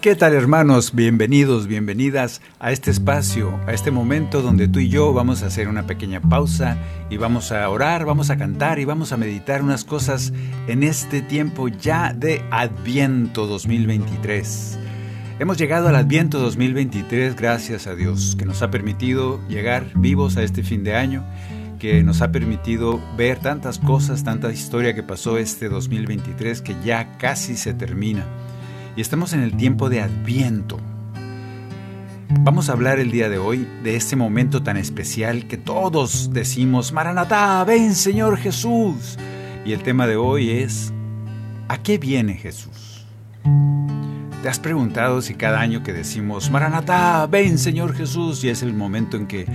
¿Qué tal hermanos? Bienvenidos, bienvenidas a este espacio, a este momento donde tú y yo vamos a hacer una pequeña pausa y vamos a orar, vamos a cantar y vamos a meditar unas cosas en este tiempo ya de Adviento 2023. Hemos llegado al Adviento 2023 gracias a Dios, que nos ha permitido llegar vivos a este fin de año, que nos ha permitido ver tantas cosas, tanta historia que pasó este 2023 que ya casi se termina. Y estamos en el tiempo de Adviento. Vamos a hablar el día de hoy de este momento tan especial que todos decimos, Maranatá, ven Señor Jesús. Y el tema de hoy es, ¿a qué viene Jesús? ¿Te has preguntado si cada año que decimos, Maranatá, ven Señor Jesús, y es el momento en que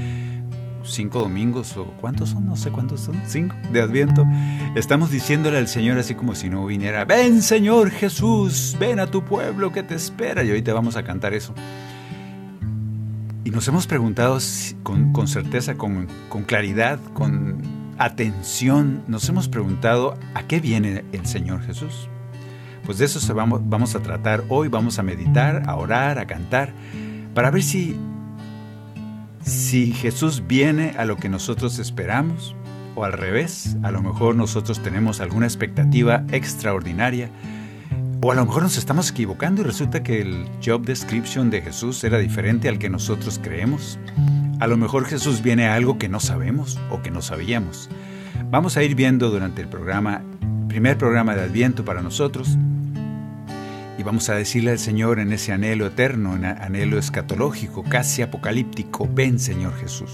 cinco domingos o cuántos son, no sé cuántos son, cinco de Adviento, estamos diciéndole al Señor así como si no viniera, ven Señor Jesús, ven a tu pueblo que te espera, y ahorita vamos a cantar eso. Y nos hemos preguntado con certeza, con, con claridad, con atención, nos hemos preguntado a qué viene el Señor Jesús. Pues de eso se vamos, vamos a tratar hoy, vamos a meditar, a orar, a cantar, para ver si, si Jesús viene a lo que nosotros esperamos o al revés, a lo mejor nosotros tenemos alguna expectativa extraordinaria o a lo mejor nos estamos equivocando y resulta que el job description de Jesús era diferente al que nosotros creemos. A lo mejor Jesús viene a algo que no sabemos o que no sabíamos. Vamos a ir viendo durante el programa, primer programa de Adviento para nosotros, vamos a decirle al Señor en ese anhelo eterno, en anhelo escatológico, casi apocalíptico, ven Señor Jesús.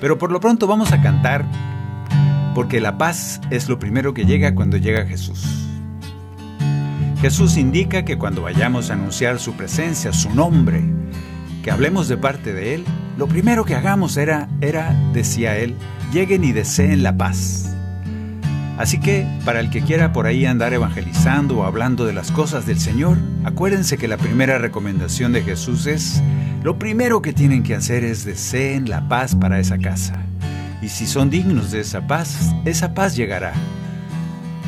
Pero por lo pronto vamos a cantar, porque la paz es lo primero que llega cuando llega Jesús. Jesús indica que cuando vayamos a anunciar su presencia, su nombre, que hablemos de parte de Él, lo primero que hagamos era, era, decía Él, lleguen y deseen la paz. Así que, para el que quiera por ahí andar evangelizando o hablando de las cosas del Señor, acuérdense que la primera recomendación de Jesús es, lo primero que tienen que hacer es deseen la paz para esa casa. Y si son dignos de esa paz, esa paz llegará.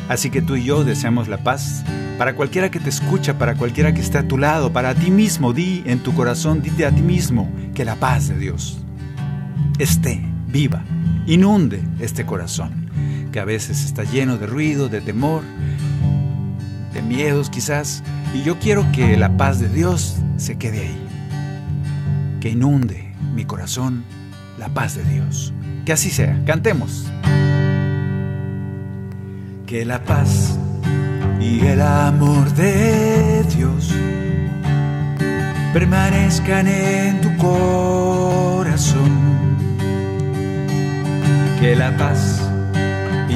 Así que tú y yo deseamos la paz para cualquiera que te escucha, para cualquiera que esté a tu lado, para ti mismo, di en tu corazón, dite a ti mismo que la paz de Dios esté viva, inunde este corazón, que a veces está lleno de ruido, de temor, de miedos quizás, y yo quiero que la paz de Dios se quede ahí, que inunde mi corazón la paz de Dios. Que así sea, cantemos. Que la paz y el amor de Dios permanezcan en tu corazón. Que la paz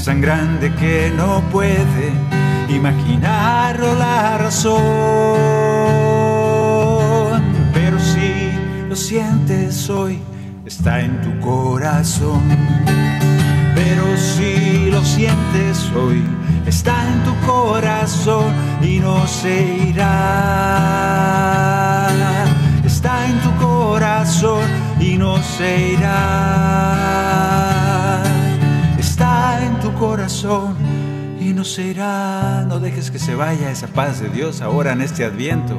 es tan grande que no puede imaginarlo la razón. Pero si lo sientes hoy, está en tu corazón. Pero si lo sientes hoy, está en tu corazón y no se irá. Está en tu corazón y no se irá no dejes que se vaya esa paz de Dios ahora en este adviento.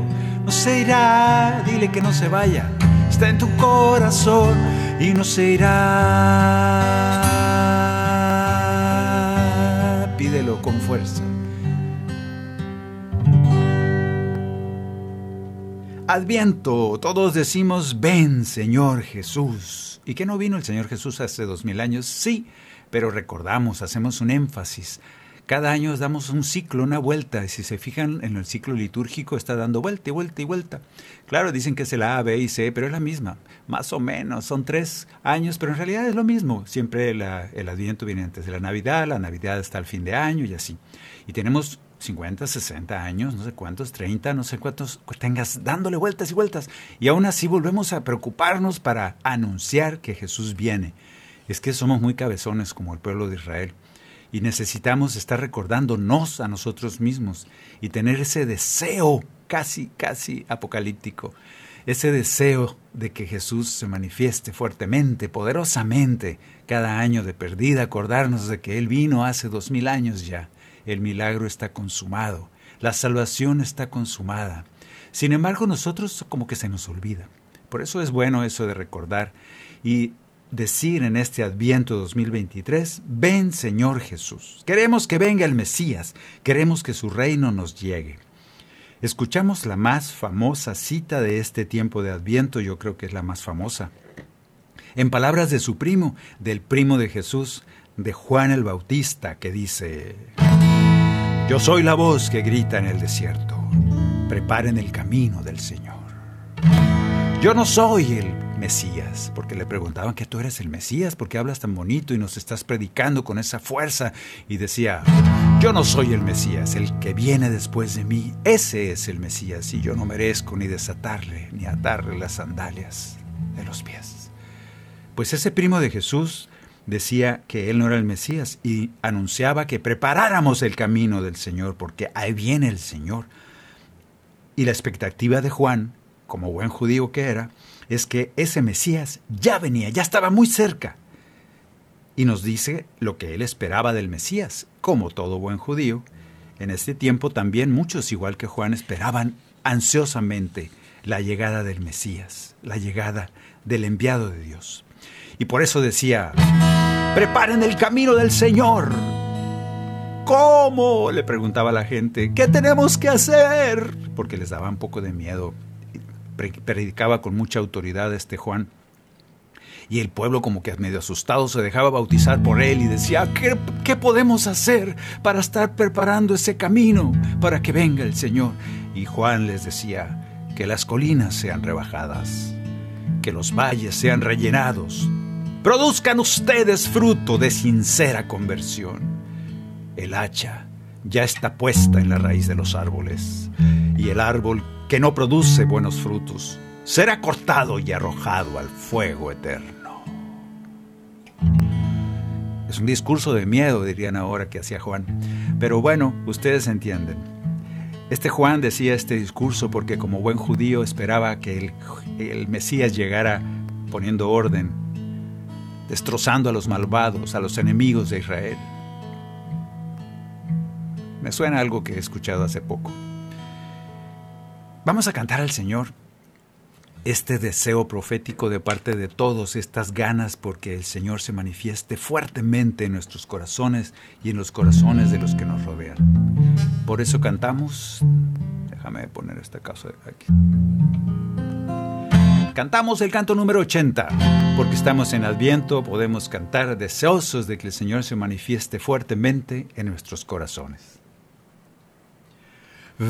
No se irá, dile que no se vaya. Está en tu corazón y no se irá. Pídelo con fuerza. Adviento, todos decimos, ven Señor Jesús. ¿Y que no vino el Señor Jesús hace dos mil años? Sí, pero recordamos, hacemos un énfasis. Cada año damos un ciclo, una vuelta. Y si se fijan en el ciclo litúrgico, está dando vuelta y vuelta y vuelta. Claro, dicen que es el A, B y C, pero es la misma. Más o menos, son tres años, pero en realidad es lo mismo. Siempre el Adviento viene antes de la Navidad, la Navidad está al fin de año y así. Y tenemos 50, 60 años, no sé cuántos, 30, no sé cuántos tengas, dándole vueltas y vueltas. Y aún así volvemos a preocuparnos para anunciar que Jesús viene. Es que somos muy cabezones como el pueblo de Israel. Y necesitamos estar recordándonos a nosotros mismos y tener ese deseo casi, casi apocalíptico. Ese deseo de que Jesús se manifieste fuertemente, poderosamente, cada año de perdida, acordarnos de que Él vino hace dos mil años ya el milagro está consumado, la salvación está consumada. Sin embargo, nosotros como que se nos olvida. Por eso es bueno eso de recordar y decir en este Adviento 2023, ven Señor Jesús. Queremos que venga el Mesías, queremos que su reino nos llegue. Escuchamos la más famosa cita de este tiempo de Adviento, yo creo que es la más famosa. En palabras de su primo, del primo de Jesús, de Juan el Bautista, que dice, yo soy la voz que grita en el desierto. Preparen el camino del Señor. Yo no soy el Mesías, porque le preguntaban que tú eres el Mesías, porque hablas tan bonito y nos estás predicando con esa fuerza. Y decía, yo no soy el Mesías, el que viene después de mí, ese es el Mesías, y yo no merezco ni desatarle, ni atarle las sandalias de los pies. Pues ese primo de Jesús decía que él no era el Mesías y anunciaba que preparáramos el camino del Señor, porque ahí viene el Señor. Y la expectativa de Juan, como buen judío que era, es que ese Mesías ya venía, ya estaba muy cerca. Y nos dice lo que él esperaba del Mesías, como todo buen judío. En este tiempo también muchos, igual que Juan, esperaban ansiosamente la llegada del Mesías, la llegada del enviado de Dios. Y por eso decía, preparen el camino del Señor. ¿Cómo? le preguntaba la gente. ¿Qué tenemos que hacer? Porque les daba un poco de miedo. Predicaba con mucha autoridad este Juan. Y el pueblo como que medio asustado se dejaba bautizar por él y decía, ¿qué, ¿qué, podemos hacer para estar preparando ese camino para que venga el Señor? Y Juan les decía, que las colinas sean rebajadas, que los valles sean rellenados, Produzcan ustedes fruto de sincera conversión. El hacha ya está puesta en la raíz de los árboles, y el árbol que no produce buenos frutos será cortado y arrojado al fuego eterno. Es un discurso de miedo, dirían ahora que hacía Juan. Pero bueno, ustedes entienden. Este Juan decía este discurso porque como buen judío esperaba que el, el Mesías llegara poniendo orden destrozando a los malvados, a los enemigos de Israel. Me suena algo que he escuchado hace poco. Vamos a cantar al Señor este deseo profético de parte de todos, estas ganas porque el Señor se manifieste fuertemente en nuestros corazones y en los corazones de los que nos rodean. Por eso cantamos, déjame poner esta casa aquí. Cantamos el canto número 80, porque estamos en Adviento, podemos cantar deseosos de que el Señor se manifieste fuertemente en nuestros corazones.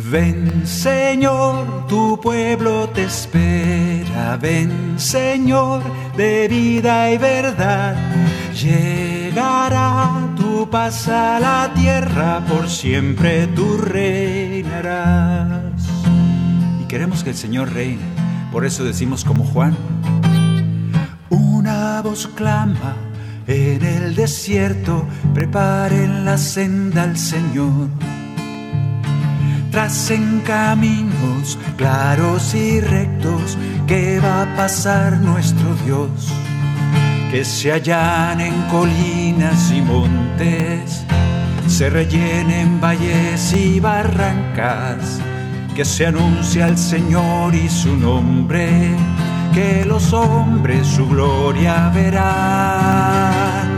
Ven Señor, tu pueblo te espera, ven Señor, de vida y verdad, llegará tu paz a la tierra, por siempre tú reinarás. Y queremos que el Señor reine por eso decimos como Juan, una voz clama en el desierto, preparen la senda al Señor. Tracen caminos claros y rectos que va a pasar nuestro Dios, que se hallan en colinas y montes se rellenen valles y barrancas, que se anuncie al Señor y su nombre, que los hombres su gloria verán.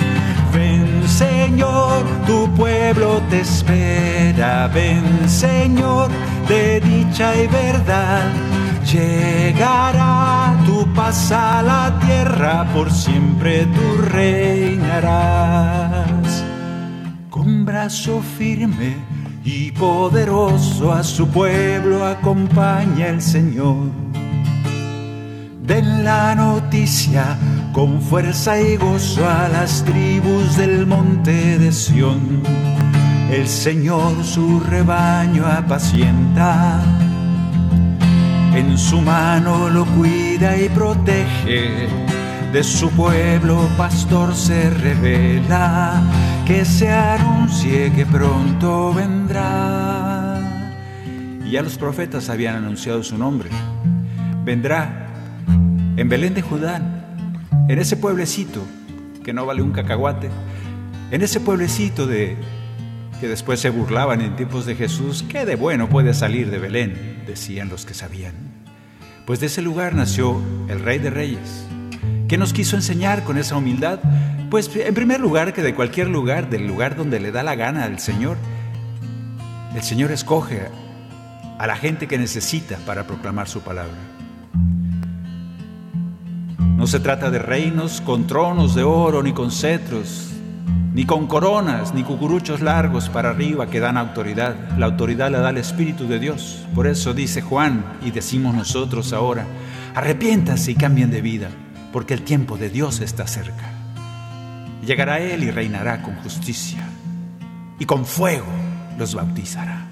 Ven Señor, pueblo espera, ven Señor, de dicha y verdad. Llegará tu paz a la tierra, por siempre tú reinarás. Con brazo firme y poderoso a su pueblo acompaña el Señor. Den la noticia con fuerza y gozo a las tribus del monte de Sión. El Señor su rebaño apacienta, en su mano lo cuida y protege. De su pueblo pastor se revela, que se anuncie que pronto vendrá. Y ya los profetas habían anunciado su nombre. Vendrá en Belén de Judá, en ese pueblecito que no vale un cacahuate, en ese pueblecito de que después se burlaban en tiempos de Jesús, ¿qué de bueno puede salir de Belén? decían los que sabían. Pues de ese lugar nació el Rey de Reyes. ¿Qué nos quiso enseñar con esa humildad? Pues en primer lugar que de cualquier lugar, del lugar donde le da la gana al Señor, el Señor escoge a la gente que necesita para proclamar su palabra. No se trata de reinos con tronos de oro ni con cetros, ni con coronas, ni cucuruchos largos para arriba que dan autoridad. La autoridad la da el Espíritu de Dios. Por eso dice Juan y decimos nosotros ahora, arrepiéntanse y cambien de vida, porque el tiempo de Dios está cerca. Llegará Él y reinará con justicia, y con fuego los bautizará.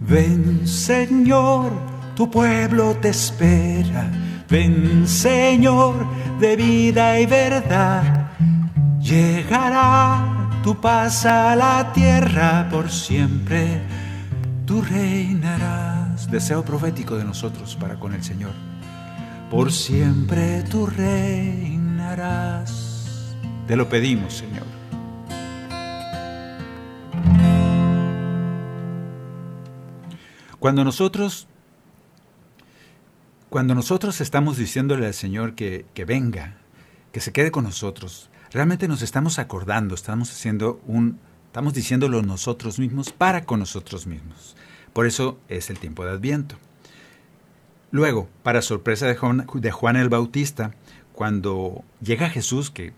Ven Señor, tu pueblo te espera. Ven Señor, de vida y verdad. Llegará tu paz a la tierra por siempre. Tú reinarás. Deseo profético de nosotros para con el Señor. Por siempre tú reinarás. Te lo pedimos, Señor. Cuando nosotros cuando nosotros estamos diciéndole al Señor que, que, venga, que se quede con nosotros, realmente nos estamos acordando, estamos haciendo un, estamos diciéndolo nosotros mismos para con nosotros mismos. Por eso es el tiempo de Adviento. Luego, para sorpresa de Juan, de Juan el Bautista, cuando llega Jesús, que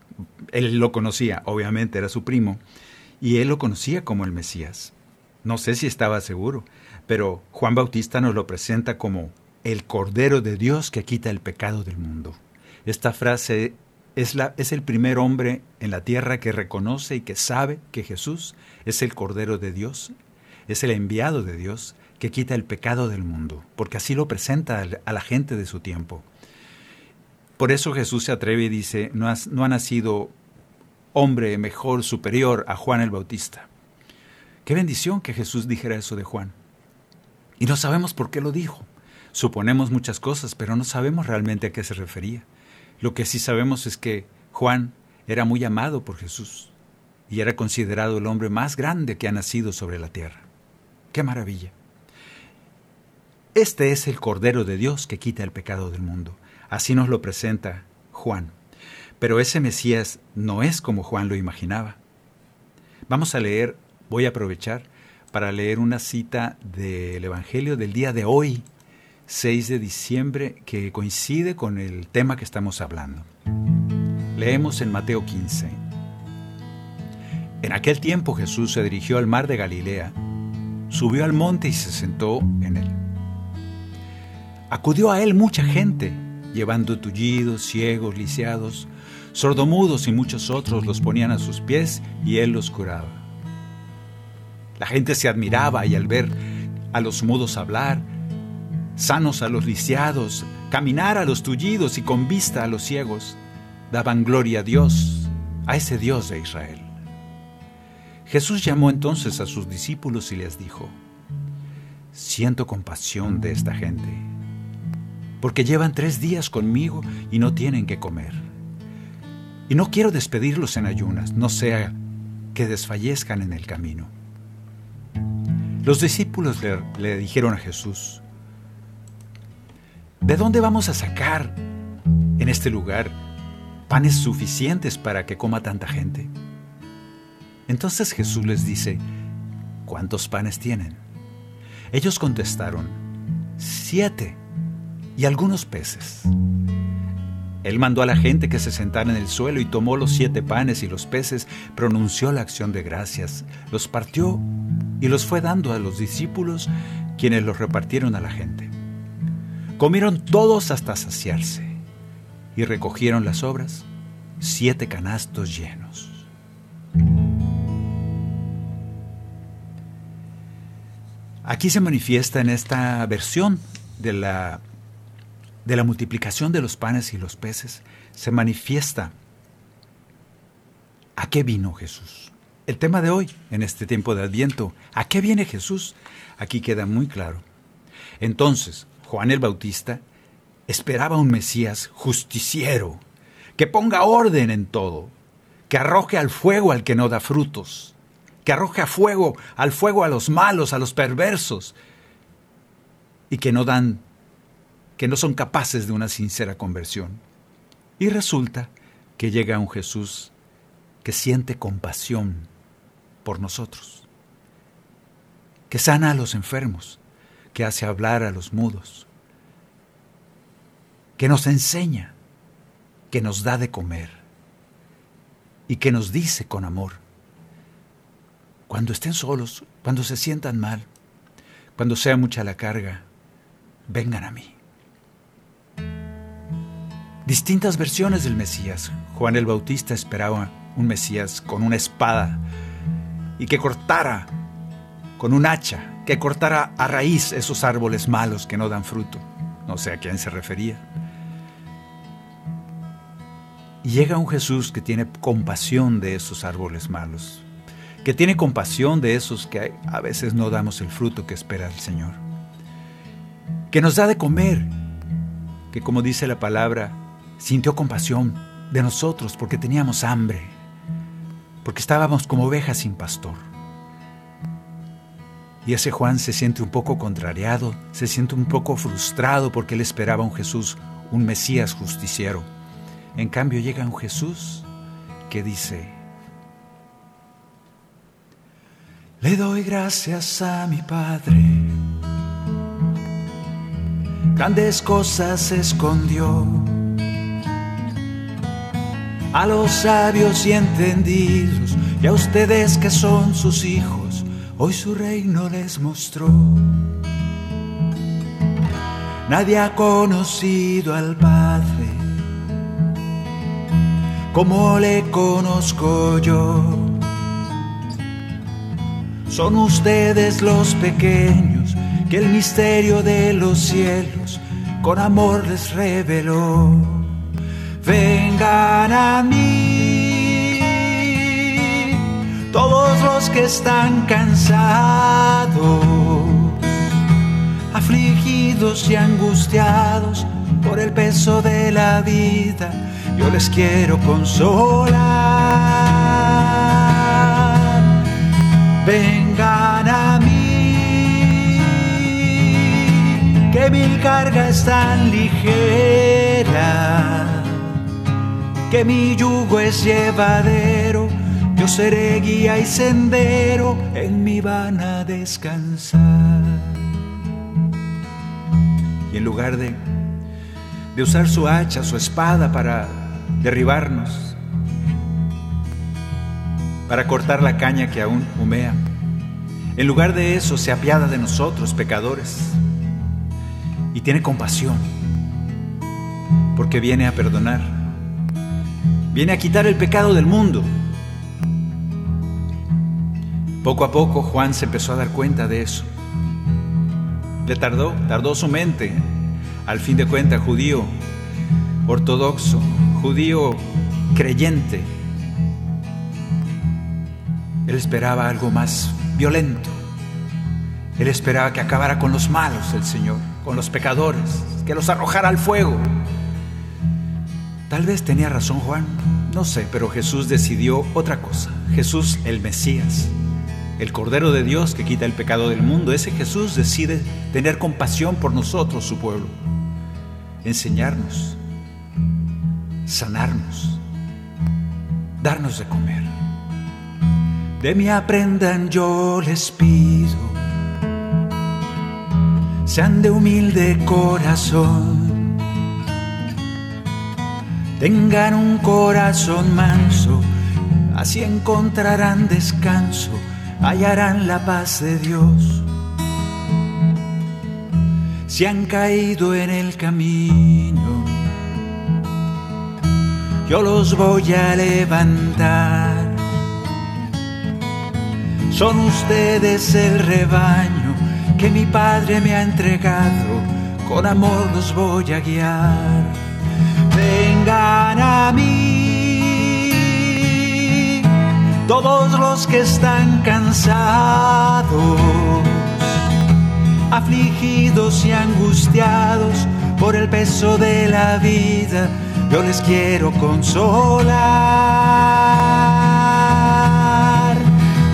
él lo conocía, obviamente era su primo, y él lo conocía como el Mesías. No sé si estaba seguro, pero Juan Bautista nos lo presenta como el Cordero de Dios que quita el pecado del mundo. Esta frase es, el primer hombre en la tierra que reconoce y que sabe que Jesús es el Cordero de Dios, es el enviado de Dios que quita el pecado del mundo, porque así lo presenta a la gente de su tiempo. Por eso Jesús se atreve y dice, no, no ha nacido hombre mejor, superior a Juan el Bautista. Qué bendición que Jesús dijera eso de Juan. Y no sabemos por qué lo dijo. Suponemos muchas cosas, pero no sabemos realmente a qué se refería. Lo que sí sabemos es que Juan era muy amado por Jesús y era considerado el hombre más grande que ha nacido sobre la tierra. ¡Qué maravilla! Este es el Cordero de Dios que quita el pecado del mundo. Así nos lo presenta Juan. Pero ese Mesías no es como Juan lo imaginaba. Vamos a leer, voy a aprovechar para leer una cita del Evangelio del día de hoy, 6 de diciembre, que coincide con el tema que estamos hablando. Leemos en Mateo 15. En aquel tiempo Jesús se dirigió al mar de Galilea, subió al monte y se sentó en él. Acudió a él mucha gente, llevando tullidos, ciegos, lisiados, sordomudos y muchos otros los ponían a sus pies y él los curaba. La gente se admiraba y al ver a los mudos hablar, sanos a los lisiados, caminar a los tullidos y con vista a los ciegos, daban gloria a Dios, a ese Dios de Israel. Jesús llamó entonces a sus discípulos y les dijo, siento compasión de esta gente, porque llevan tres días conmigo y no tienen que comer. Y no quiero despedirlos en ayunas, no sea que desfallezcan en el camino. Los discípulos le, le dijeron a Jesús, ¿de dónde vamos a sacar en este lugar panes suficientes para que coma tanta gente? Entonces Jesús les dice, ¿cuántos panes tienen? Ellos contestaron, siete y algunos peces. Él mandó a la gente que se sentara en el suelo y tomó los siete panes y los peces, pronunció la acción de gracias, los partió y los fue dando a los discípulos, quienes los repartieron a la gente. Comieron todos hasta saciarse y recogieron las obras, siete canastos llenos. Aquí se manifiesta en esta versión de la, de la multiplicación de los panes y los peces, se manifiesta a qué vino Jesús. El tema de hoy, en este tiempo de Adviento, ¿a qué viene Jesús? Aquí queda muy claro. Entonces, Juan el Bautista esperaba un Mesías justiciero, que ponga orden en todo, que arroje al fuego al que no da frutos, que arroje a fuego, al fuego a los malos, a los perversos, y que no dan, que no son capaces de una sincera conversión. Y resulta que llega un Jesús que siente compasión por nosotros, que sana a los enfermos, que hace hablar a los mudos, que nos enseña, que nos da de comer y que nos dice con amor, cuando estén solos, cuando se sientan mal, cuando sea mucha la carga, vengan a mí. Distintas versiones del Mesías. Juan el Bautista esperaba un Mesías con una espada y que cortara con un hacha, que cortara a raíz esos árboles malos que no dan fruto. No sé a quién se refería. Y llega un Jesús que tiene compasión de esos árboles malos, que tiene compasión de esos que a veces no damos el fruto que espera el Señor, que nos da de comer, que como dice la palabra, sintió compasión de nosotros porque teníamos hambre, porque estábamos como ovejas sin pastor. Y ese Juan se siente un poco contrariado, se siente un poco frustrado porque él esperaba un Jesús, un Mesías justiciero. En cambio llega un Jesús que dice, Le doy gracias a mi Padre. Grandes cosas escondió a los sabios y entendidos y a ustedes que son sus hijos, hoy su reino les mostró. Nadie ha conocido al Padre como le conozco yo. Son ustedes los pequeños que el misterio de los cielos con amor les reveló. Vengan a mí, todos los que están cansados, afligidos y angustiados por el peso de la vida, yo les quiero consolar. Vengan a mí, que mi carga es tan ligera, que mi yugo es llevadero, seré guía y sendero, en mi van a descansar. Y en lugar de, de usar su hacha, su espada para derribarnos, para cortar la caña que aún humea. En lugar de eso, se apiada de nosotros, pecadores, y tiene compasión, porque viene a perdonar, viene a quitar el pecado del mundo. Poco a poco Juan se empezó a dar cuenta de eso. Le tardó, tardó su mente, al fin de cuentas judío, ortodoxo, judío creyente, él esperaba algo más violento. Él esperaba que acabara con los malos el Señor, con los pecadores, que los arrojara al fuego. Tal vez tenía razón Juan. no sé, pero Jesús decidió otra cosa. Jesús, el Mesías, el Cordero de Dios que quita el pecado del mundo, ese Jesús decide tener compasión por nosotros, su pueblo, enseñarnos, sanarnos, darnos de comer. De mí aprendan yo les pido, sean de humilde corazón, tengan un corazón manso, así encontrarán descanso hallarán la paz de Dios. Si han caído en el camino, yo los voy a levantar. Son ustedes el rebaño que mi Padre me ha entregado, con amor los voy a guiar. Vengan a mí todos los que están cansados, afligidos y angustiados por el peso de la vida, yo les quiero consolar.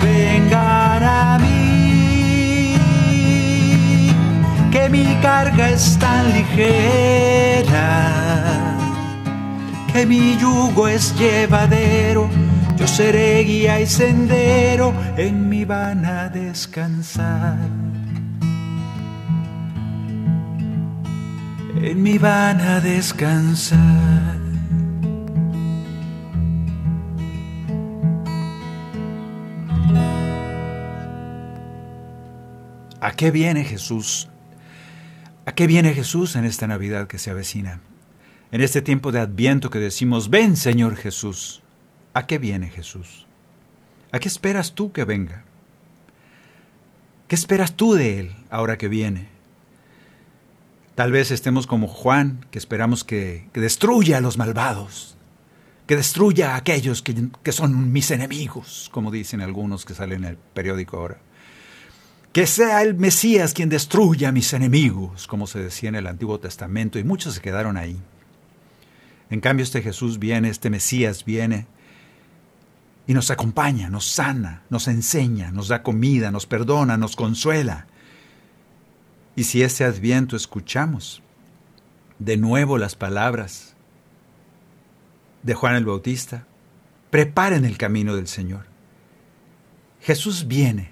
Vengan a mí, que mi carga es tan ligera, que mi yugo es llevadero yo seré guía y sendero, en mi van a descansar. En mi van a descansar. ¿A qué viene Jesús? ¿A qué viene Jesús en esta Navidad que se avecina? En este tiempo de Adviento que decimos, ven Señor Jesús. ¿A qué viene Jesús? ¿A qué esperas tú que venga? ¿Qué esperas tú de Él ahora que viene? Tal vez estemos como Juan, que esperamos que, destruya a los malvados, que destruya a aquellos que, que son mis enemigos, como dicen algunos que salen en el periódico ahora. Que sea el Mesías quien destruya a mis enemigos, como se decía en el Antiguo Testamento, y muchos se quedaron ahí. En cambio, este Jesús viene, este Mesías viene, y nos acompaña, nos sana, nos enseña, nos da comida, nos perdona, nos consuela. Y si ese adviento escuchamos de nuevo las palabras de Juan el Bautista, preparen el camino del Señor. Jesús viene,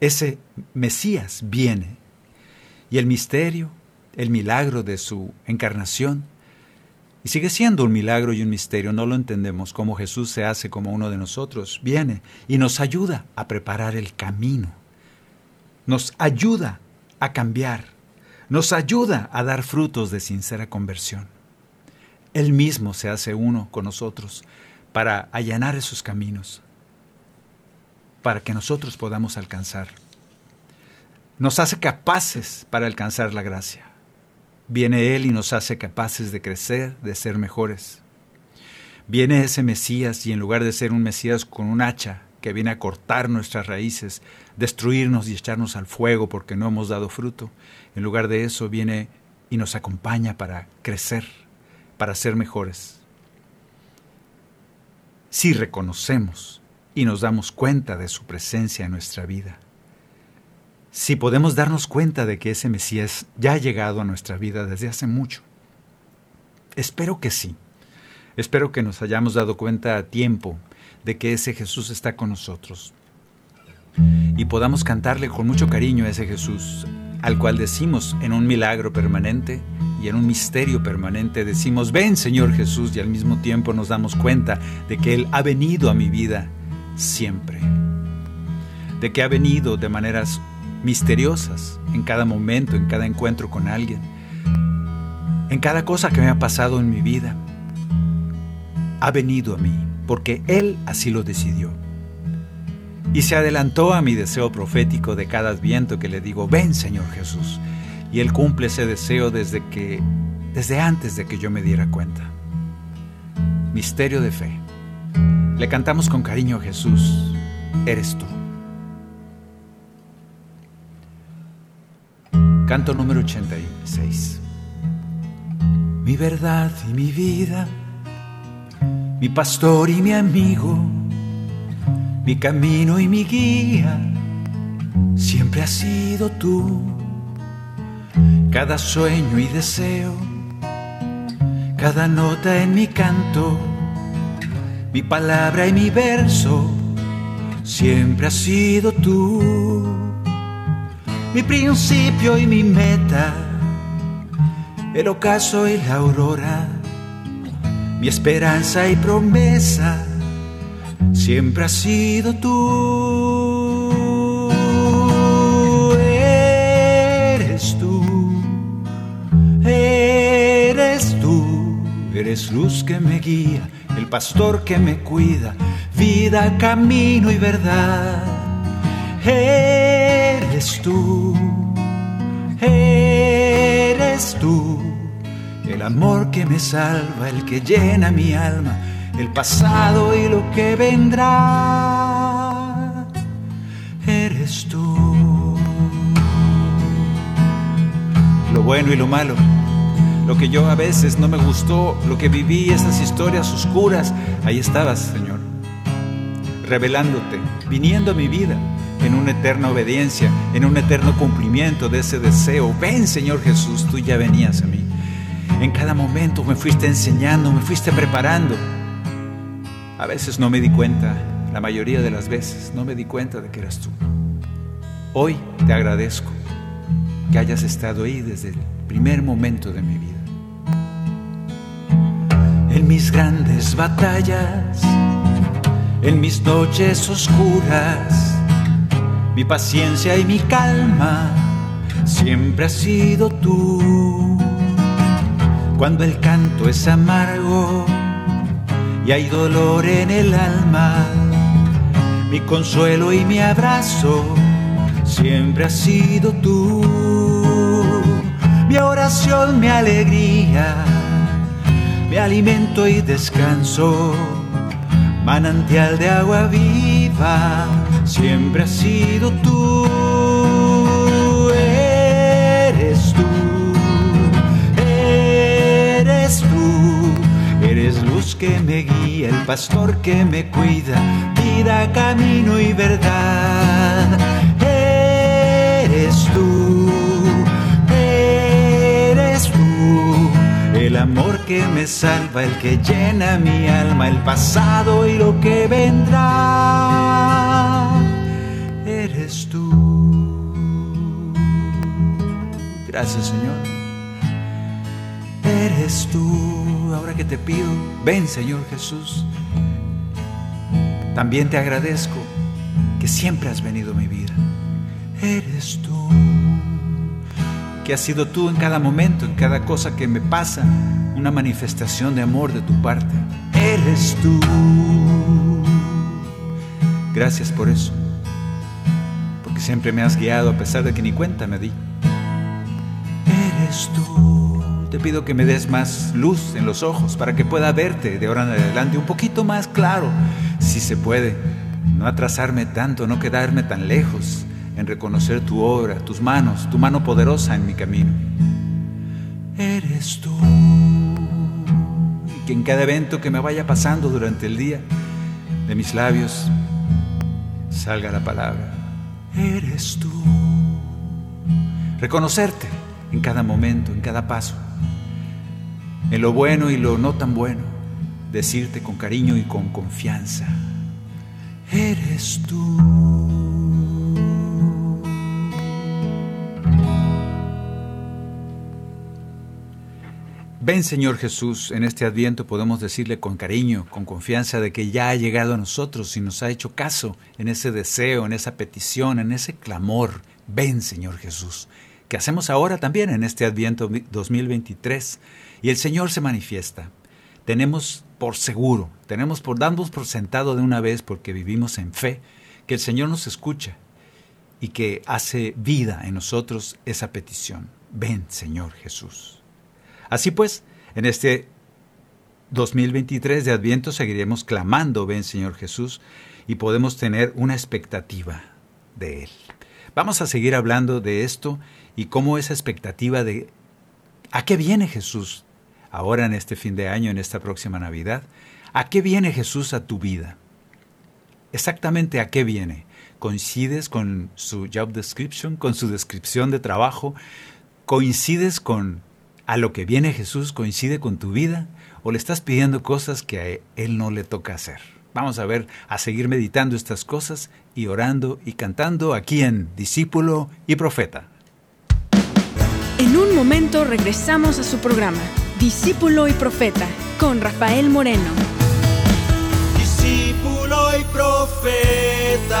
ese Mesías viene, y el misterio, el milagro de su encarnación, y sigue siendo un milagro y un misterio, no lo entendemos, cómo Jesús se hace como uno de nosotros, viene y nos ayuda a preparar el camino, nos ayuda a cambiar, nos ayuda a dar frutos de sincera conversión. Él mismo se hace uno con nosotros para allanar esos caminos, para que nosotros podamos alcanzar. Nos hace capaces para alcanzar la gracia. Viene Él y nos hace capaces de crecer, de ser mejores. Viene ese Mesías y en lugar de ser un Mesías con un hacha que viene a cortar nuestras raíces, destruirnos y echarnos al fuego porque no hemos dado fruto, en lugar de eso viene y nos acompaña para crecer, para ser mejores. Si reconocemos y nos damos cuenta de su presencia en nuestra vida, si podemos darnos cuenta de que ese Mesías ya ha llegado a nuestra vida desde hace mucho. Espero que sí. Espero que nos hayamos dado cuenta a tiempo de que ese Jesús está con nosotros. Y podamos cantarle con mucho cariño a ese Jesús, al cual decimos en un milagro permanente y en un misterio permanente, decimos, ven Señor Jesús, y al mismo tiempo nos damos cuenta de que Él ha venido a mi vida siempre, de que ha venido de maneras misteriosas en cada momento, en cada encuentro con alguien, en cada cosa que me ha pasado en mi vida. Ha venido a mí porque Él así lo decidió. Y se adelantó a mi deseo profético de cada adviento que le digo, ven Señor Jesús. Y Él cumple ese deseo desde que, desde antes de que yo me diera cuenta. Misterio de fe. Le cantamos con cariño a Jesús, eres tú. Canto número 86. Mi verdad y mi vida, mi pastor y mi amigo, mi camino y mi guía, siempre has sido tú. Cada sueño y deseo, cada nota en mi canto, mi palabra y mi verso, siempre has sido tú. Mi principio y mi meta, el ocaso y la aurora mi esperanza y promesa siempre ha sido tú. Eres tú, eres tú, eres luz que me guía, el pastor que me cuida, vida, camino y verdad. Tú, eres tú. El amor que me salva, el que llena mi alma, el pasado y lo que vendrá, eres tú. Lo bueno y lo malo, lo que yo a veces no me gustó, lo que viví, esas historias oscuras, ahí estabas, Señor, revelándote, viniendo a mi vida en una eterna obediencia, en un eterno cumplimiento de ese deseo. Ven, Señor Jesús, tú ya venías a mí. En cada momento me fuiste enseñando, me fuiste preparando. A veces no me di cuenta, la mayoría de las veces no me di cuenta de que eras tú. Hoy te agradezco que hayas estado ahí desde el primer momento de mi vida. En mis grandes batallas, en mis noches oscuras, mi paciencia y mi calma siempre has sido tú cuando el canto es amargo y hay dolor en el alma, mi consuelo y mi abrazo siempre ha sido tú. Mi oración, mi alegría, mi alimento y descanso, manantial de agua viva, siempre ha sido tú. Eres tú Eres luz que me guía, el pastor que me cuida, vida, camino y verdad. Eres tú, eres tú, el amor que me salva, el que llena mi alma, el pasado y lo que vendrá. Eres tú. Gracias Señor. Eres tú ahora que te pido, ven Señor Jesús. También te agradezco que siempre has venido a mi vida. Eres tú, que has sido tú en cada momento, en cada cosa que me pasa, una manifestación de amor de tu parte. Eres tú. Gracias por eso, siempre me has guiado a pesar de que ni cuenta me di. Eres tú. Te pido que me des más luz en los ojos para que pueda verte de ahora en adelante un poquito más claro, si se puede. No atrasarme tanto, no quedarme tan lejos en reconocer tu obra, tus manos, tu mano poderosa en mi camino. Eres tú. Y que en cada evento que me vaya pasando durante el día, de mis labios salga la palabra. Eres tú. Reconocerte en cada momento, en cada paso en lo bueno y lo no tan bueno, decirte con cariño y con confianza, eres tú. Ven Señor Jesús, en este adviento podemos decirle con cariño, con confianza de que ya ha llegado a nosotros y nos ha hecho caso en ese deseo, en esa petición, en ese clamor. Ven Señor Jesús, que hacemos ahora también en este adviento 2023 y el Señor se manifiesta. Tenemos por seguro, tenemos por damos por sentado de una vez porque vivimos en fe que el Señor nos escucha y que hace vida en nosotros esa petición. Ven, Señor Jesús. Así pues, en este 2023 de Adviento seguiremos clamando, ven, Señor Jesús, y podemos tener una expectativa de Él. Vamos a seguir hablando de esto y cómo esa expectativa de ¿a qué viene Jesús? ahora en este fin de año, en esta próxima Navidad, ¿A qué viene Jesús a tu vida? Exactamente a qué viene. ¿Coincides con su job description, con su descripción de trabajo? ¿Coincides con a lo que viene Jesús? ¿Coincide con tu vida? ¿O le estás pidiendo cosas que a Él no le toca hacer? Vamos a ver, a seguir meditando estas cosas y orando y cantando aquí en Discípulo y Profeta. En un momento regresamos a su programa, Discípulo y Profeta, con Rafael Moreno. Discípulo y Profeta.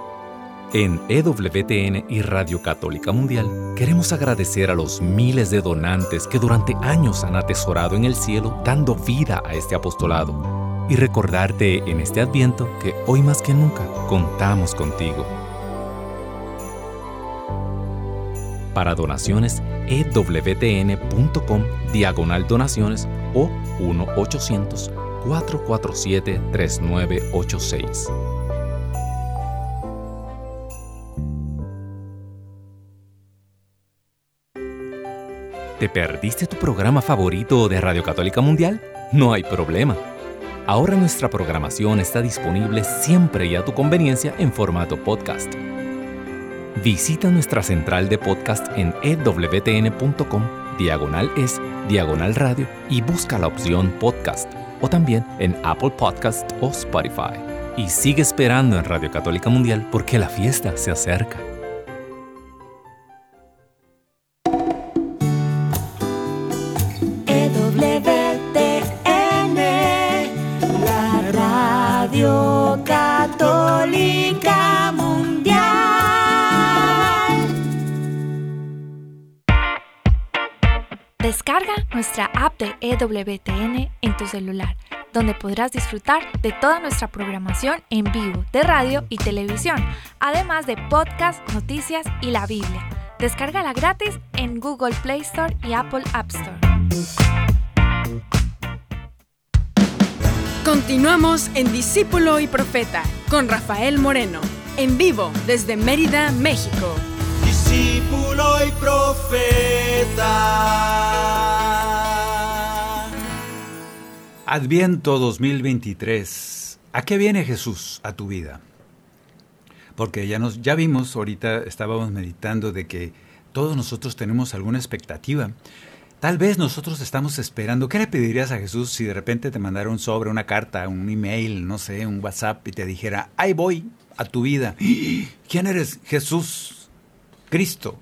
En EWTN y Radio Católica Mundial queremos agradecer a los miles de donantes que durante años han atesorado en el cielo dando vida a este apostolado y recordarte en este adviento que hoy más que nunca contamos contigo. Para donaciones, ewtn.com diagonal donaciones o 1-800-447-3986. ¿Te perdiste tu programa favorito de Radio Católica Mundial? No hay problema. Ahora nuestra programación está disponible siempre y a tu conveniencia en formato podcast. Visita nuestra central de podcast en ewtn.com, diagonal es, diagonal radio y busca la opción podcast o también en Apple Podcast o Spotify. Y sigue esperando en Radio Católica Mundial porque la fiesta se acerca. App de EWTN en tu celular, donde podrás disfrutar de toda nuestra programación en vivo de radio y televisión, además de podcast, noticias y la Biblia. Descárgala gratis en Google Play Store y Apple App Store. Continuamos en Discípulo y Profeta con Rafael Moreno, en vivo desde Mérida, México. Discípulo y Adviento 2023. ¿A qué viene Jesús a tu vida? Porque ya nos ya vimos ahorita estábamos meditando de que todos nosotros tenemos alguna expectativa. Tal vez nosotros estamos esperando. ¿Qué le pedirías a Jesús si de repente te mandara un sobre, una carta, un email, no sé, un WhatsApp y te dijera, ahí voy a tu vida? ¿Quién eres? Jesús, Cristo,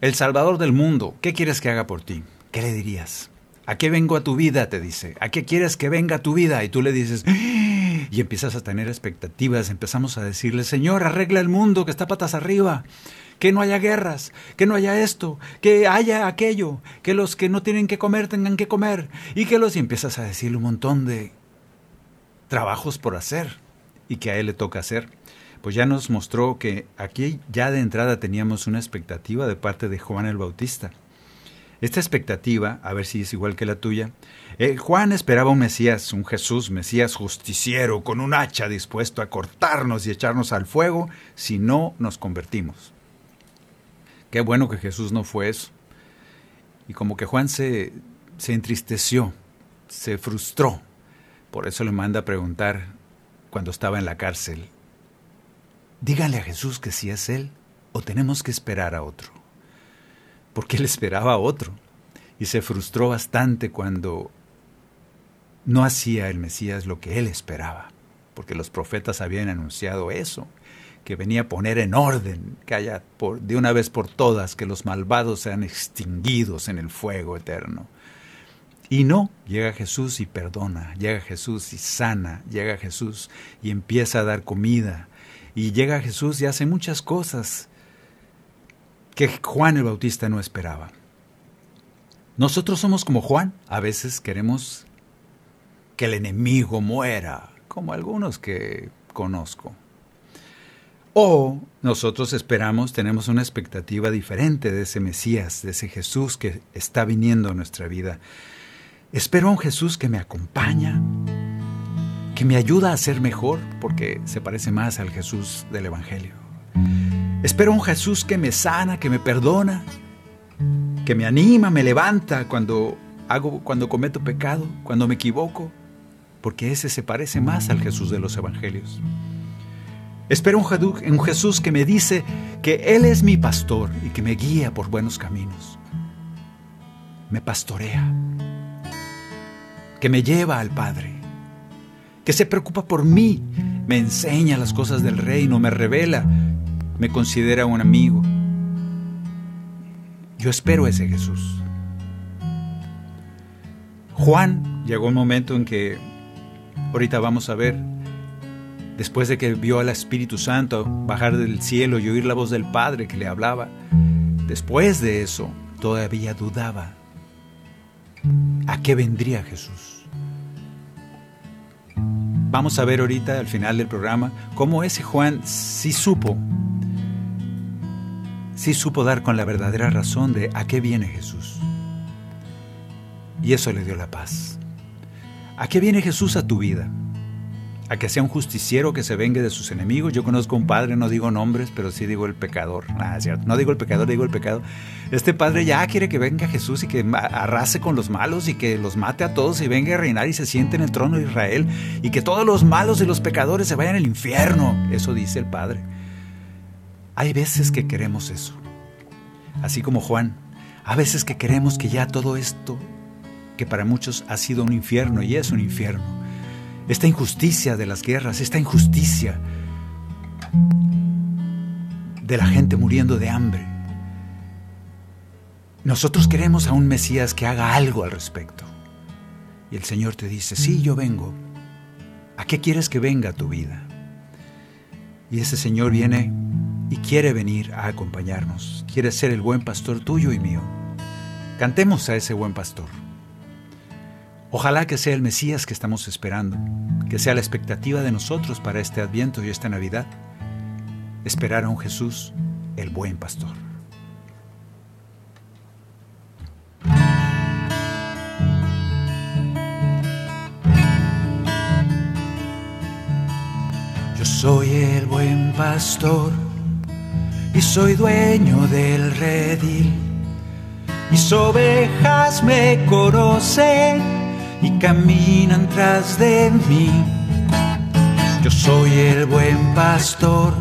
el Salvador del mundo. ¿Qué quieres que haga por ti? ¿Qué le dirías? ¿A qué vengo a tu vida? Te dice. ¿A qué quieres que venga a tu vida? Y tú le dices, y empiezas a tener expectativas. Empezamos a decirle, Señor, arregla el mundo que está patas arriba. Que no haya guerras, que no haya esto, que haya aquello, que los que no tienen que comer tengan que comer. Y que los. Y empiezas a decirle un montón de trabajos por hacer y que a él le toca hacer. Pues ya nos mostró que aquí ya de entrada teníamos una expectativa de parte de Juan el Bautista. Esta expectativa, a ver si es igual que la tuya, eh, Juan esperaba un Mesías, un Jesús, Mesías justiciero, con un hacha dispuesto a cortarnos y echarnos al fuego si no nos convertimos. Qué bueno que Jesús no fue eso. Y como que Juan se, se entristeció, se frustró. Por eso le manda a preguntar cuando estaba en la cárcel, díganle a Jesús que si es Él o tenemos que esperar a otro porque él esperaba otro y se frustró bastante cuando no hacía el Mesías lo que él esperaba, porque los profetas habían anunciado eso, que venía a poner en orden, que haya por, de una vez por todas que los malvados sean extinguidos en el fuego eterno. Y no, llega Jesús y perdona, llega Jesús y sana, llega Jesús y empieza a dar comida, y llega Jesús y hace muchas cosas que Juan el Bautista no esperaba. Nosotros somos como Juan, a veces queremos que el enemigo muera, como algunos que conozco. O nosotros esperamos, tenemos una expectativa diferente de ese Mesías, de ese Jesús que está viniendo a nuestra vida. Espero a un Jesús que me acompaña, que me ayuda a ser mejor, porque se parece más al Jesús del Evangelio. Espero un Jesús que me sana, que me perdona, que me anima, me levanta cuando hago, cuando cometo pecado, cuando me equivoco, porque ese se parece más al Jesús de los Evangelios. Espero un Jesús que me dice que Él es mi pastor y que me guía por buenos caminos. Me pastorea, que me lleva al Padre, que se preocupa por mí, me enseña las cosas del reino, me revela, me considera un amigo. Yo espero ese Jesús. Juan llegó un momento en que, ahorita vamos a ver, después de que vio al Espíritu Santo bajar del cielo y oír la voz del Padre que le hablaba, después de eso todavía dudaba a qué vendría Jesús. Vamos a ver ahorita al final del programa cómo ese Juan sí supo, sí supo dar con la verdadera razón de a qué viene Jesús. Y eso le dio la paz. ¿A qué viene Jesús a tu vida? a que sea un justiciero que se vengue de sus enemigos. Yo conozco un padre, no digo nombres, pero sí digo el pecador. No digo el pecador, digo el pecado. Este padre ya quiere que venga Jesús y que arrase con los malos y que los mate a todos y venga a reinar y se siente en el trono de Israel y que todos los malos y los pecadores se vayan al infierno. Eso dice el padre. Hay veces que queremos eso. Así como Juan, a veces que queremos que ya todo esto, que para muchos ha sido un infierno y es un infierno, esta injusticia de las guerras, esta injusticia de la gente muriendo de hambre. Nosotros queremos a un Mesías que haga algo al respecto. Y el Señor te dice, sí, yo vengo. ¿A qué quieres que venga tu vida? Y ese Señor viene y quiere venir a acompañarnos. Quiere ser el buen pastor tuyo y mío. Cantemos a ese buen pastor. Ojalá que sea el Mesías que estamos esperando, que sea la expectativa de nosotros para este Adviento y esta Navidad, esperar a un Jesús, el buen pastor. Yo soy el buen pastor y soy dueño del redil. Mis ovejas me conocen y caminan tras de mí. Yo soy el buen pastor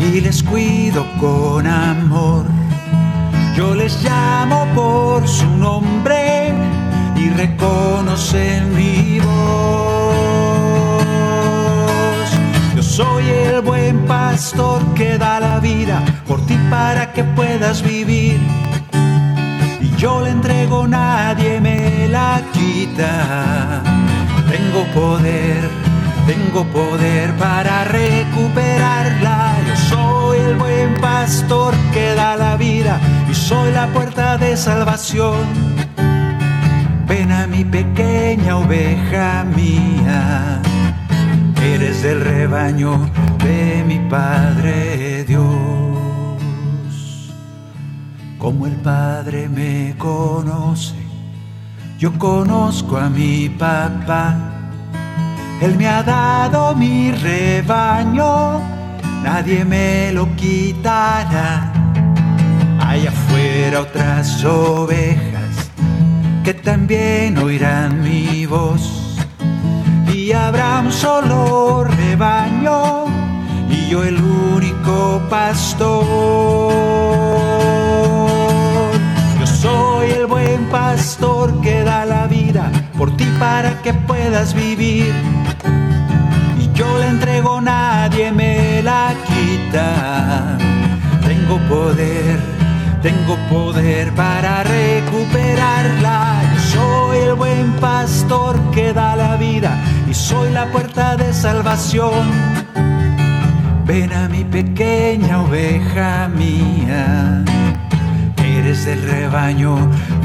y les cuido con amor. Yo les llamo por su nombre y reconocen mi voz. Yo soy el buen pastor que da la vida por ti para que puedas vivir yo le entrego, nadie me la quita. Tengo poder, tengo poder para recuperarla. Yo soy el buen pastor que da la vida y soy la puerta de salvación. Ven a mi pequeña oveja mía, eres del rebaño de mi Padre Dios como el Padre me conoce, yo conozco a mi papá. Él me ha dado mi rebaño, nadie me lo quitará. Hay afuera otras ovejas que también oirán mi voz. Y habrá un solo rebaño y yo el único pastor soy el buen pastor que da la vida por ti para que puedas vivir. Y yo le entrego, nadie me la quita. Tengo poder, tengo poder para recuperarla. soy el buen pastor que da la vida y soy la puerta de salvación. Ven a mi pequeña oveja mía eres del rebaño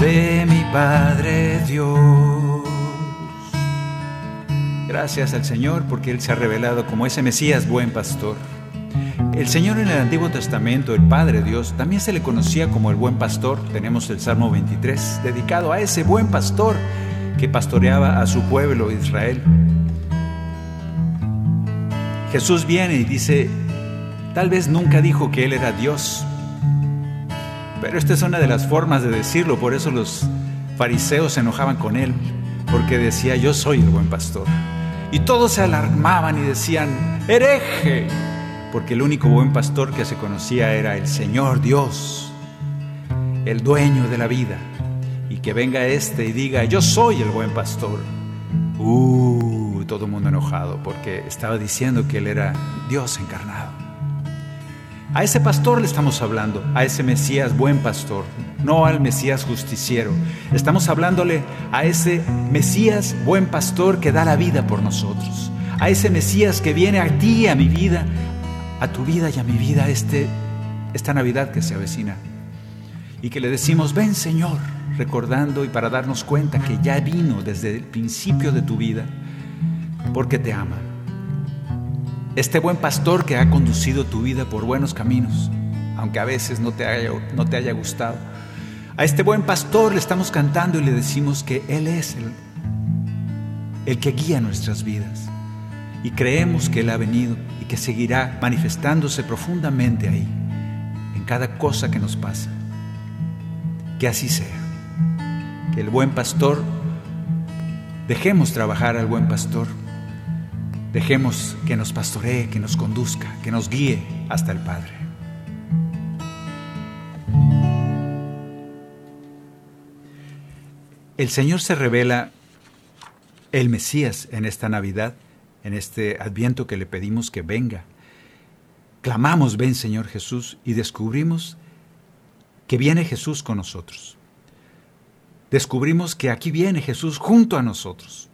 de mi Padre Dios. Gracias al Señor porque Él se ha revelado como ese Mesías buen pastor. El Señor en el Antiguo Testamento, el Padre Dios, también se le conocía como el buen pastor. Tenemos el Salmo 23 dedicado a ese buen pastor que pastoreaba a su pueblo Israel. Jesús viene y dice, tal vez nunca dijo que Él era Dios, pero esta es una de las formas de decirlo, por eso los fariseos se enojaban con Él, porque decía, yo soy el buen pastor. Y todos se alarmaban y decían, hereje, porque el único buen pastor que se conocía era el Señor Dios, el dueño de la vida, y que venga este y diga, yo soy el buen pastor. Uh, todo el mundo enojado porque estaba diciendo que él era Dios encarnado. A ese pastor le estamos hablando, a ese Mesías buen pastor, no al Mesías justiciero. Estamos hablándole a ese Mesías buen pastor que da la vida por nosotros. A ese Mesías que viene a ti, a mi vida, a tu vida y a mi vida este, esta Navidad que se avecina. Y que le decimos, ven Señor, recordando y para darnos cuenta que ya vino desde el principio de tu vida, porque te ama. Este buen pastor que ha conducido tu vida por buenos caminos, aunque a veces no te haya, no te haya gustado. A este buen pastor le estamos cantando y le decimos que Él es el, el que guía nuestras vidas. Y creemos que Él ha venido y que seguirá manifestándose profundamente ahí, en cada cosa que nos pasa. Que así sea. Que el buen pastor, dejemos trabajar al buen pastor. Dejemos que nos pastoree, que nos conduzca, que nos guíe hasta el Padre. El Señor se revela el Mesías en esta Navidad en este adviento que le pedimos que venga. Clamamos, ven Señor Jesús, y descubrimos que viene Jesús con nosotros. Descubrimos que aquí viene Jesús junto a nosotros.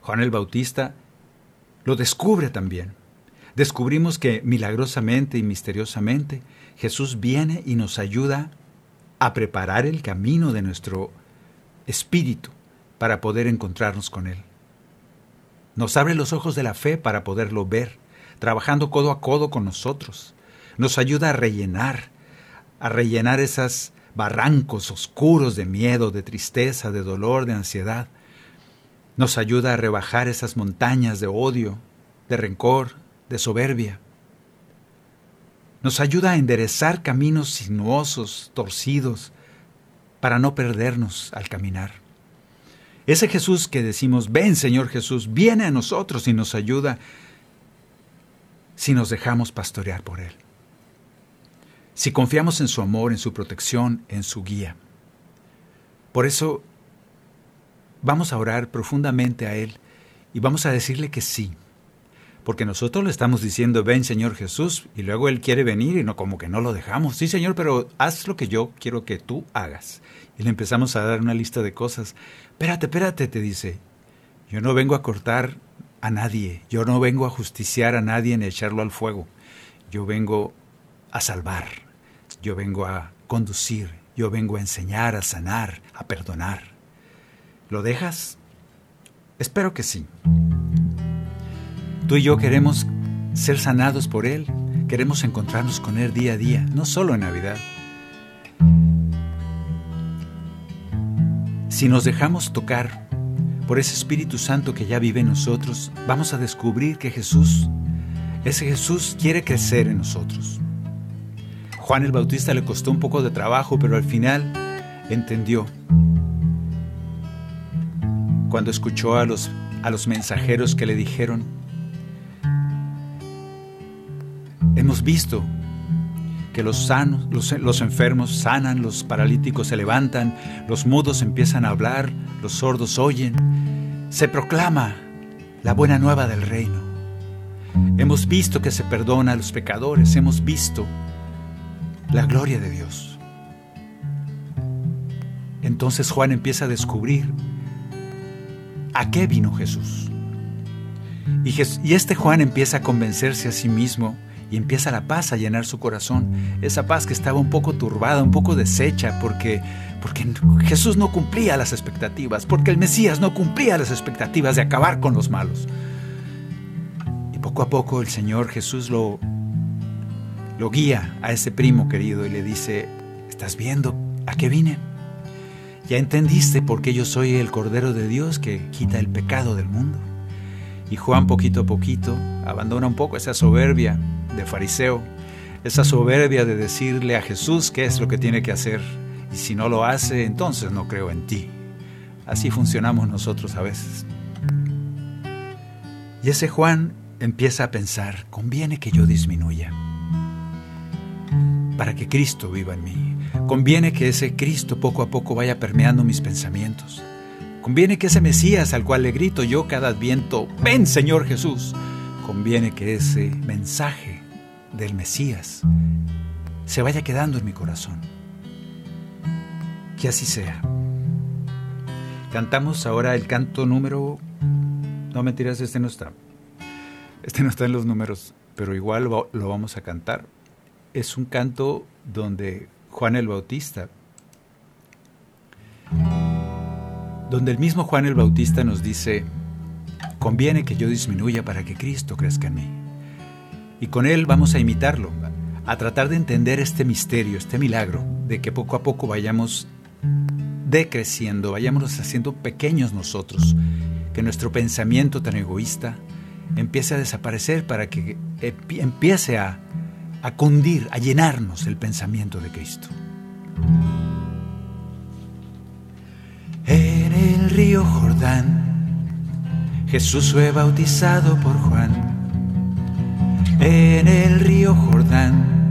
Juan el Bautista lo descubre también. Descubrimos que milagrosamente y misteriosamente Jesús viene y nos ayuda a preparar el camino de nuestro espíritu para poder encontrarnos con Él. Nos abre los ojos de la fe para poderlo ver, trabajando codo a codo con nosotros. Nos ayuda a rellenar, a rellenar esos barrancos oscuros de miedo, de tristeza, de dolor, de ansiedad. Nos ayuda a rebajar esas montañas de odio, de rencor, de soberbia. Nos ayuda a enderezar caminos sinuosos, torcidos, para no perdernos al caminar. Ese Jesús que decimos, ven Señor Jesús, viene a nosotros y nos ayuda si nos dejamos pastorear por Él. Si confiamos en su amor, en su protección, en su guía. Por eso vamos a orar profundamente a Él y vamos a decirle que sí. Porque nosotros le estamos diciendo, ven Señor Jesús, y luego Él quiere venir y no como que no lo dejamos. Sí Señor, pero haz lo que yo quiero que tú hagas. Y le empezamos a dar una lista de cosas. Espérate, espérate, te dice. Yo no vengo a cortar a nadie, yo no vengo a justiciar a nadie ni a echarlo al fuego. Yo vengo a salvar, yo vengo a conducir, yo vengo a enseñar, a sanar, a perdonar. ¿Lo dejas? Espero que sí. Tú y yo queremos ser sanados por Él, queremos encontrarnos con Él día a día, no solo en Navidad. Si nos dejamos tocar por ese Espíritu Santo que ya vive en nosotros, vamos a descubrir que Jesús, ese Jesús quiere crecer en nosotros. Juan el Bautista le costó un poco de trabajo, pero al final entendió. Cuando escuchó a los, a los mensajeros que le dijeron, hemos visto que los sanos, los, enfermos sanan, los paralíticos se levantan, los mudos empiezan a hablar, los sordos oyen. Se proclama la buena nueva del reino. Hemos visto que se perdona a los pecadores, hemos visto la gloria de Dios. Entonces Juan empieza a descubrir a qué vino Jesús. Y, este Juan empieza a convencerse a sí mismo y empieza la paz a llenar su corazón. Esa paz que estaba un poco turbada, un poco deshecha, porque, porque Jesús no cumplía las expectativas, porque el Mesías no cumplía las expectativas de acabar con los malos. Y poco a poco el Señor Jesús lo, lo guía a ese primo querido y le dice, ¿estás viendo a qué vine? Ya entendiste por qué yo soy el Cordero de Dios que quita el pecado del mundo. Y Juan poquito a poquito abandona un poco esa soberbia de fariseo, esa soberbia de decirle a Jesús qué es lo que tiene que hacer. Y si no lo hace, entonces no creo en ti. Así funcionamos nosotros a veces. Y ese Juan empieza a pensar, conviene que yo disminuya para que Cristo viva en mí. Conviene que ese Cristo poco a poco vaya permeando mis pensamientos. Conviene que ese Mesías al cual le grito yo cada adviento, ven Señor Jesús. Conviene que ese mensaje del Mesías se vaya quedando en mi corazón. Que así sea. Cantamos ahora el canto número... No mentiras, este no está. Este no está en los números, pero igual lo vamos a cantar. Es un canto donde Juan el Bautista, donde el mismo Juan el Bautista nos dice, conviene que yo disminuya para que Cristo crezca en mí. Y con él vamos a imitarlo, a tratar de entender este misterio, este milagro, de que poco a poco vayamos decreciendo, vayamos haciendo pequeños nosotros, que nuestro pensamiento tan egoísta empiece a desaparecer para que empiece a a cundir, a llenarnos el pensamiento de Cristo. En el río Jordán, Jesús fue bautizado por Juan. En el río Jordán,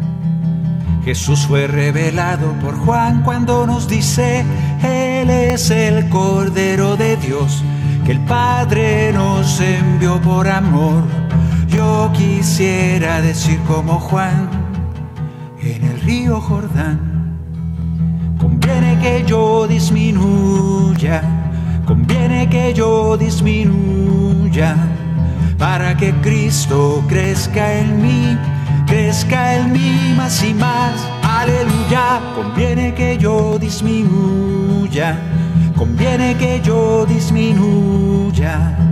Jesús fue revelado por Juan cuando nos dice, Él es el Cordero de Dios, que el Padre nos envió por amor quisiera decir como Juan en el río Jordán. Conviene que yo disminuya, conviene que yo disminuya, para que Cristo crezca en mí, crezca en mí más y más. Aleluya, conviene que yo disminuya, conviene que yo disminuya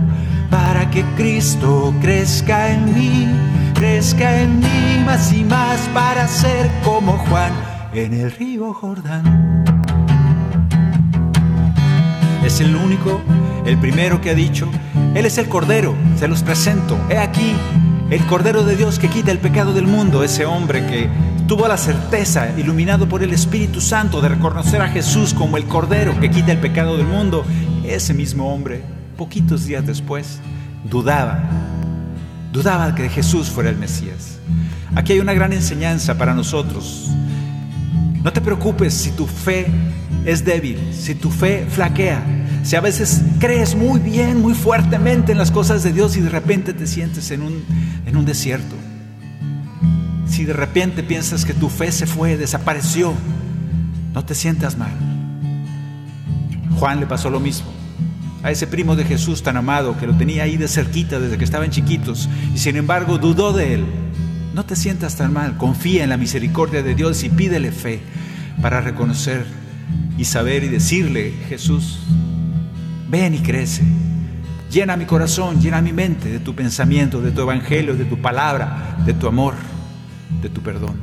para que Cristo crezca en mí, crezca en mí más y más para ser como Juan en el río Jordán. Es el único, el primero que ha dicho, Él es el Cordero, se los presento, he aquí, el Cordero de Dios que quita el pecado del mundo, ese hombre que tuvo la certeza, iluminado por el Espíritu Santo, de reconocer a Jesús como el Cordero que quita el pecado del mundo, ese mismo hombre poquitos días después, dudaba, dudaba que Jesús fuera el Mesías. Aquí hay una gran enseñanza para nosotros. No te preocupes si tu fe es débil, si tu fe flaquea, si a veces crees muy bien, muy fuertemente en las cosas de Dios y de repente te sientes en un, en un desierto. Si de repente piensas que tu fe se fue, desapareció, no te sientas mal. Juan le pasó lo mismo a ese primo de Jesús tan amado que lo tenía ahí de cerquita desde que estaban chiquitos y sin embargo dudó de él. No te sientas tan mal, confía en la misericordia de Dios y pídele fe para reconocer y saber y decirle, Jesús, ven y crece. Llena mi corazón, llena mi mente de tu pensamiento, de tu evangelio, de tu palabra, de tu amor, de tu perdón.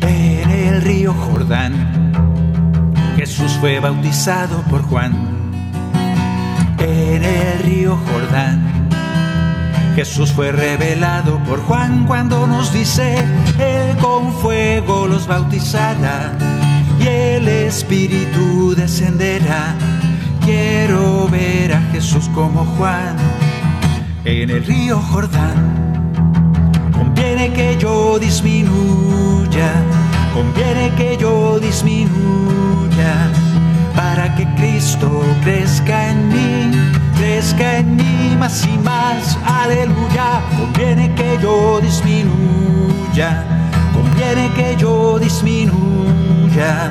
En el río Jordán, Jesús fue bautizado por Juan en el río Jordán. Jesús fue revelado por Juan cuando nos dice, Él con fuego los bautizará y el Espíritu descenderá. Quiero ver a Jesús como Juan en el río Jordán. Conviene que yo disminuya, conviene que yo disminuya para que Cristo crezca en mí, crezca en mí más y más, aleluya. Conviene que yo disminuya, conviene que yo disminuya,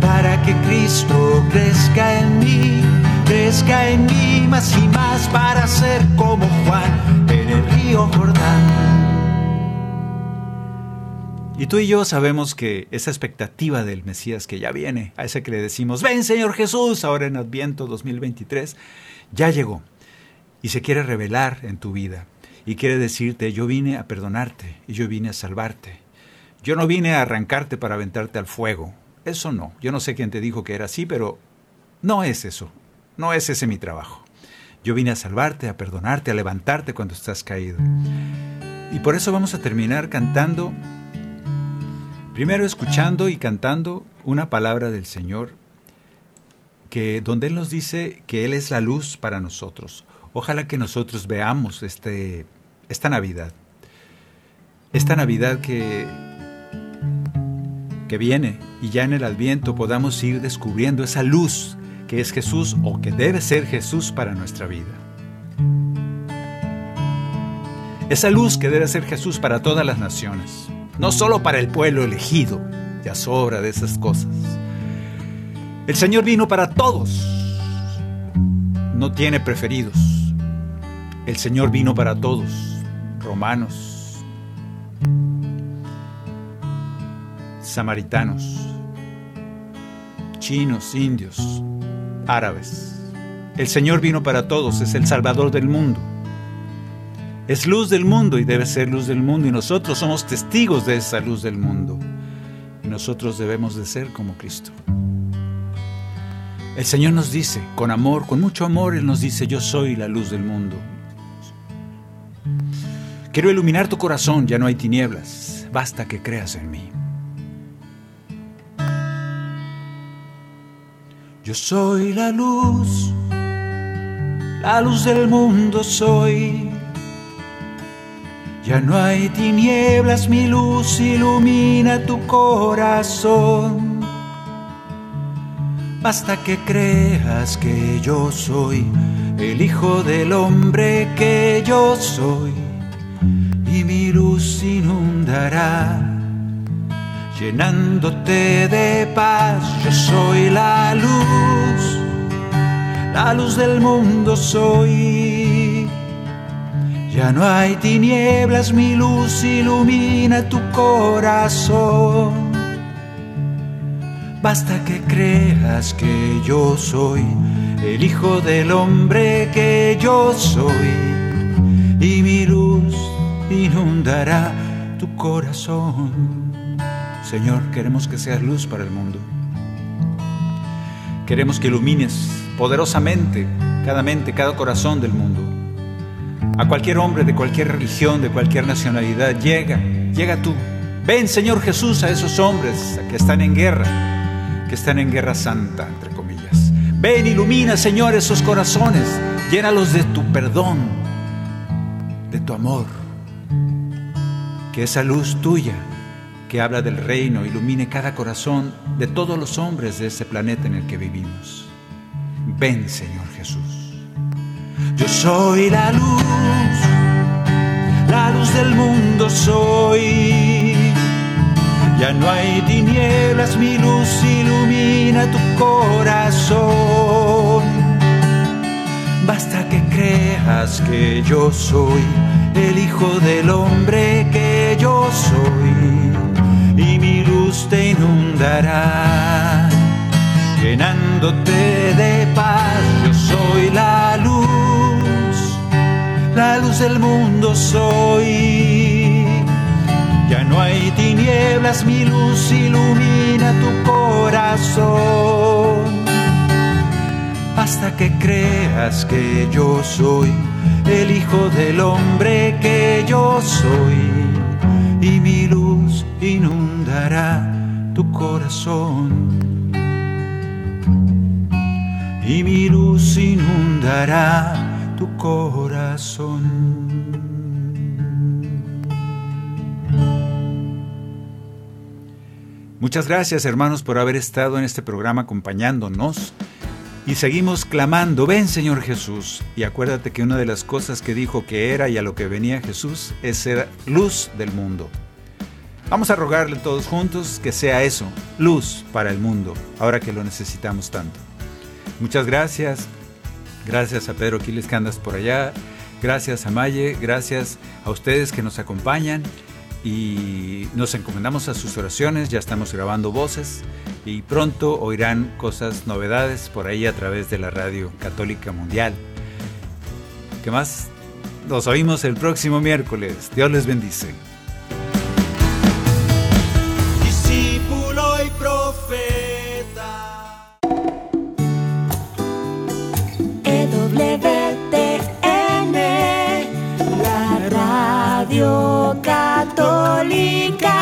para que Cristo crezca en mí, crezca en mí más y más, para ser como Juan en el río Jordán. Y tú y yo sabemos que esa expectativa del Mesías que ya viene, a ese que le decimos, ven Señor Jesús, ahora en Adviento 2023, ya llegó y se quiere revelar en tu vida y quiere decirte, yo vine a perdonarte y yo vine a salvarte. Yo no vine a arrancarte para aventarte al fuego. Eso no. Yo no sé quién te dijo que era así, pero no es eso. No es ese mi trabajo. Yo vine a salvarte, a perdonarte, a levantarte cuando estás caído. Y por eso vamos a terminar cantando Primero escuchando y cantando una palabra del Señor que donde él nos dice que él es la luz para nosotros. Ojalá que nosotros veamos este esta Navidad. Esta Navidad que que viene y ya en el Adviento podamos ir descubriendo esa luz que es Jesús o que debe ser Jesús para nuestra vida. Esa luz que debe ser Jesús para todas las naciones no solo para el pueblo elegido, ya sobra de esas cosas. El Señor vino para todos, no tiene preferidos. El Señor vino para todos, romanos, samaritanos, chinos, indios, árabes. El Señor vino para todos, es el Salvador del mundo. Es luz del mundo y debe ser luz del mundo y nosotros somos testigos de esa luz del mundo. Y nosotros debemos de ser como Cristo. El Señor nos dice, con amor, con mucho amor, Él nos dice, yo soy la luz del mundo. Quiero iluminar tu corazón, ya no hay tinieblas, basta que creas en mí. Yo soy la luz, la luz del mundo soy. Ya no hay tinieblas, mi luz ilumina tu corazón. Basta que creas que yo soy el Hijo del Hombre que yo soy, y mi luz inundará, llenándote de paz. Yo soy la luz, la luz del mundo soy. Ya no hay tinieblas, mi luz ilumina tu corazón. Basta que creas que yo soy el Hijo del Hombre que yo soy y mi luz inundará tu corazón. Señor, queremos que seas luz para el mundo. Queremos que ilumines poderosamente cada mente, cada corazón del mundo a cualquier hombre de cualquier religión, de cualquier nacionalidad, llega, llega tú. Ven, Señor Jesús, a esos hombres que están en guerra, que están en guerra santa, entre comillas. Ven, ilumina, Señor, esos corazones, llénalos de tu perdón, de tu amor. Que esa luz tuya que habla del reino ilumine cada corazón de todos los hombres de ese planeta en el que vivimos. Ven, Señor Jesús. Yo soy la luz, la luz del mundo soy. Ya no hay tinieblas, mi luz ilumina tu corazón. Basta que creas que yo soy el Hijo del Hombre que yo soy y mi luz te inundará, llenándote de paz. Del mundo soy. Ya no hay tinieblas, mi luz ilumina tu corazón. Hasta que creas que yo soy el Hijo del Hombre que yo soy. Y mi luz inundará tu corazón. Y mi luz inundará corazón. Muchas gracias hermanos por haber estado en este programa acompañándonos. Y seguimos clamando, ven Señor Jesús. Y acuérdate que una de las cosas que dijo que era y a lo que venía Jesús es ser luz del mundo. Vamos a rogarle todos juntos que sea eso, luz para el mundo, ahora que lo necesitamos tanto. Muchas gracias. Gracias a Pedro Quiles que andas por allá. Gracias a Maye. Gracias a ustedes que nos acompañan. y nos encomendamos a sus oraciones, ya estamos grabando voces y pronto oirán cosas, novedades por ahí a través de la radio católica mundial. ¿Qué más? Nos oímos el próximo miércoles. Dios les bendice. Católica.